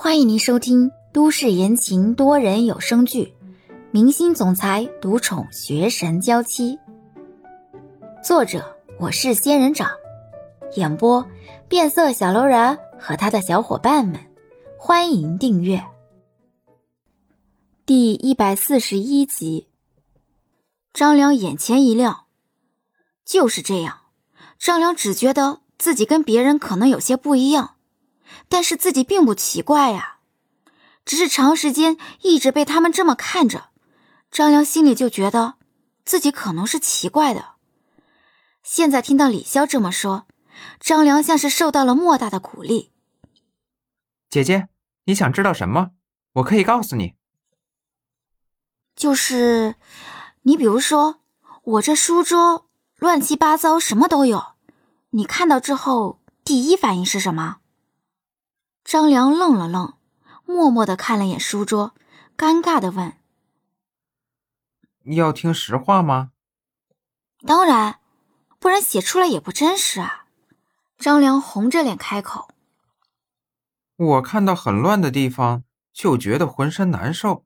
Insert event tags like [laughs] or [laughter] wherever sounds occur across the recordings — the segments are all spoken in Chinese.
欢迎您收听都市言情多人有声剧《明星总裁独宠学神娇妻》，作者我是仙人掌，演播变色小楼人和他的小伙伴们。欢迎订阅第一百四十一集。张良眼前一亮，就是这样。张良只觉得自己跟别人可能有些不一样。但是自己并不奇怪呀，只是长时间一直被他们这么看着，张良心里就觉得自己可能是奇怪的。现在听到李潇这么说，张良像是受到了莫大的鼓励。姐姐，你想知道什么？我可以告诉你。就是你，比如说我这书桌乱七八糟，什么都有，你看到之后第一反应是什么？张良愣了愣，默默的看了眼书桌，尴尬的问：“要听实话吗？”“当然，不然写出来也不真实啊。”张良红着脸开口：“我看到很乱的地方，就觉得浑身难受，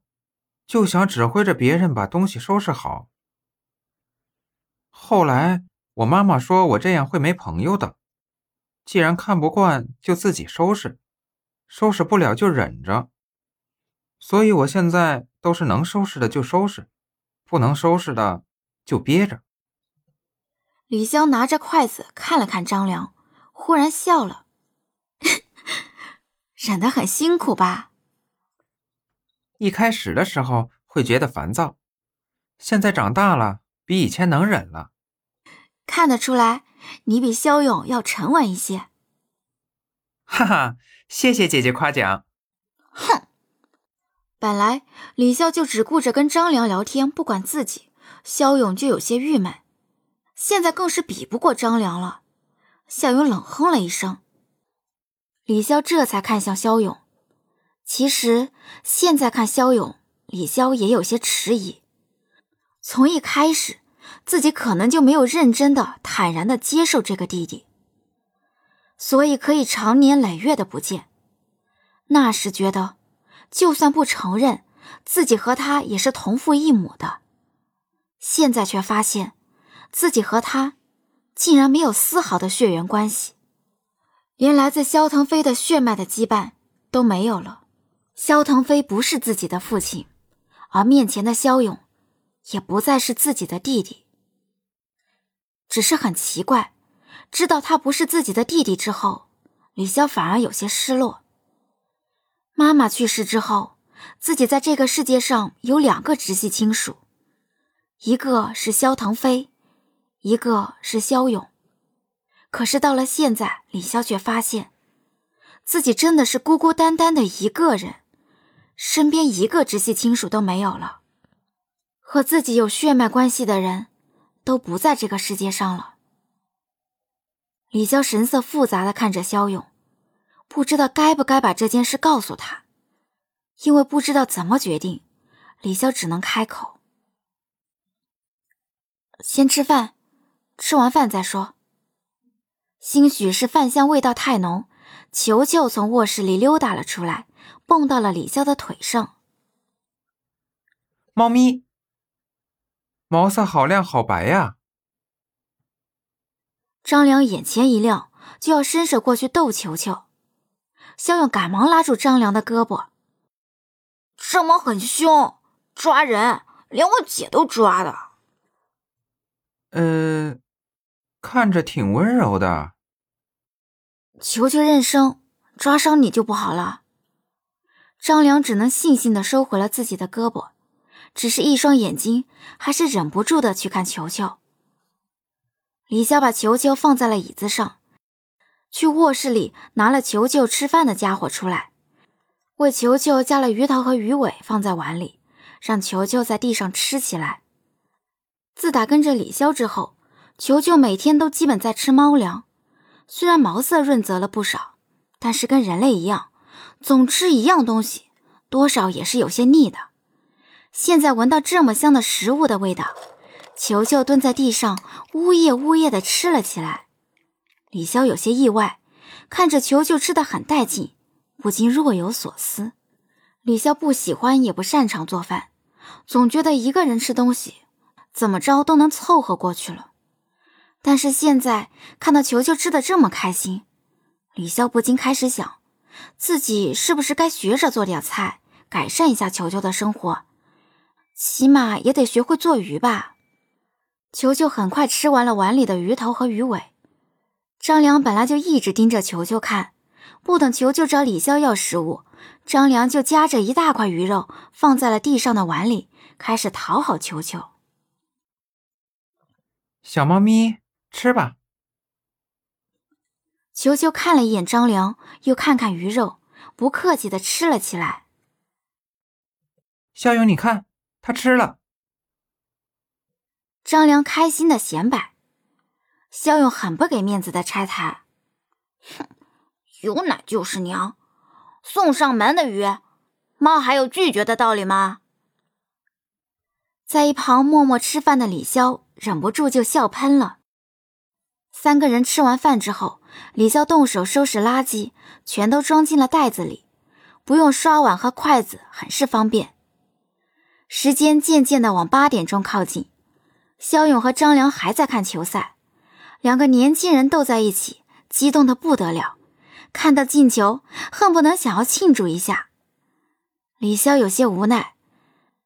就想指挥着别人把东西收拾好。后来我妈妈说我这样会没朋友的，既然看不惯，就自己收拾。”收拾不了就忍着，所以我现在都是能收拾的就收拾，不能收拾的就憋着。李潇拿着筷子看了看张良，忽然笑了：“ [laughs] 忍得很辛苦吧？”一开始的时候会觉得烦躁，现在长大了，比以前能忍了。看得出来，你比肖勇要沉稳一些。哈哈。谢谢姐姐夸奖。哼，本来李潇就只顾着跟张良聊天，不管自己，肖勇就有些郁闷，现在更是比不过张良了。肖勇冷哼了一声，李潇这才看向肖勇。其实现在看肖勇，李潇也有些迟疑。从一开始，自己可能就没有认真的、坦然的接受这个弟弟。所以可以长年累月的不见，那时觉得，就算不承认自己和他也是同父异母的，现在却发现，自己和他竟然没有丝毫的血缘关系，连来自萧腾飞的血脉的羁绊都没有了。萧腾飞不是自己的父亲，而面前的萧勇，也不再是自己的弟弟。只是很奇怪。知道他不是自己的弟弟之后，李潇反而有些失落。妈妈去世之后，自己在这个世界上有两个直系亲属，一个是萧腾飞，一个是萧勇。可是到了现在，李潇却发现，自己真的是孤孤单单的一个人，身边一个直系亲属都没有了，和自己有血脉关系的人，都不在这个世界上了。李潇神色复杂的看着肖勇，不知道该不该把这件事告诉他，因为不知道怎么决定，李潇只能开口：“先吃饭，吃完饭再说。”兴许是饭香味道太浓，球球从卧室里溜达了出来，蹦到了李潇的腿上。猫咪，毛色好亮好白呀！张良眼前一亮，就要伸手过去逗球球。肖勇赶忙拉住张良的胳膊：“这猫很凶，抓人，连我姐都抓的。”“呃，看着挺温柔的。”球球认生，抓伤你就不好了。张良只能悻悻的收回了自己的胳膊，只是一双眼睛还是忍不住的去看球球。李潇把球球放在了椅子上，去卧室里拿了球球吃饭的家伙出来，为球球加了鱼头和鱼尾放在碗里，让球球在地上吃起来。自打跟着李潇之后，球球每天都基本在吃猫粮，虽然毛色润泽了不少，但是跟人类一样，总吃一样东西，多少也是有些腻的。现在闻到这么香的食物的味道。球球蹲在地上，呜咽呜咽的吃了起来。李潇有些意外，看着球球吃的很带劲，不禁若有所思。李潇不喜欢也不擅长做饭，总觉得一个人吃东西怎么着都能凑合过去了。但是现在看到球球吃的这么开心，李潇不禁开始想，自己是不是该学着做点菜，改善一下球球的生活，起码也得学会做鱼吧。球球很快吃完了碗里的鱼头和鱼尾。张良本来就一直盯着球球看，不等球球找李潇要食物，张良就夹着一大块鱼肉放在了地上的碗里，开始讨好球球。小猫咪，吃吧。球球看了一眼张良，又看看鱼肉，不客气的吃了起来。肖勇，你看，他吃了。张良开心的显摆。肖勇很不给面子的拆台：“哼，有奶就是娘，送上门的鱼，猫还有拒绝的道理吗？”在一旁默默吃饭的李潇忍不住就笑喷了。三个人吃完饭之后，李潇动手收拾垃圾，全都装进了袋子里，不用刷碗和筷子，很是方便。时间渐渐的往八点钟靠近，肖勇和张良还在看球赛。两个年轻人斗在一起，激动的不得了。看到进球，恨不能想要庆祝一下。李潇有些无奈，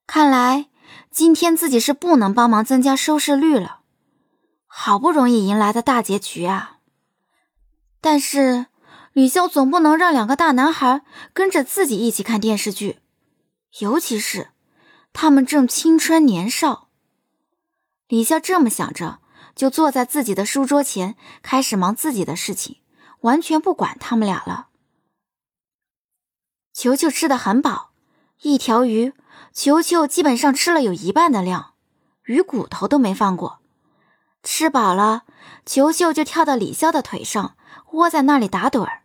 看来今天自己是不能帮忙增加收视率了。好不容易迎来的大结局啊！但是李潇总不能让两个大男孩跟着自己一起看电视剧，尤其是他们正青春年少。李潇这么想着。就坐在自己的书桌前，开始忙自己的事情，完全不管他们俩了。球球吃的很饱，一条鱼，球球基本上吃了有一半的量，鱼骨头都没放过。吃饱了，球球就跳到李潇的腿上，窝在那里打盹儿，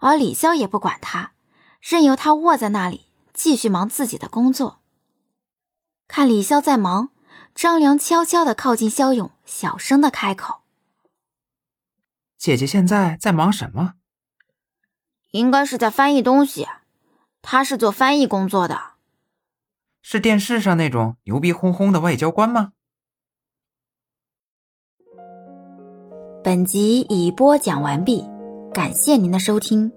而李潇也不管他，任由他窝在那里继续忙自己的工作。看李潇在忙。张良悄悄的靠近肖勇，小声的开口：“姐姐现在在忙什么？应该是在翻译东西。他是做翻译工作的，是电视上那种牛逼哄哄的外交官吗？”本集已播讲完毕，感谢您的收听。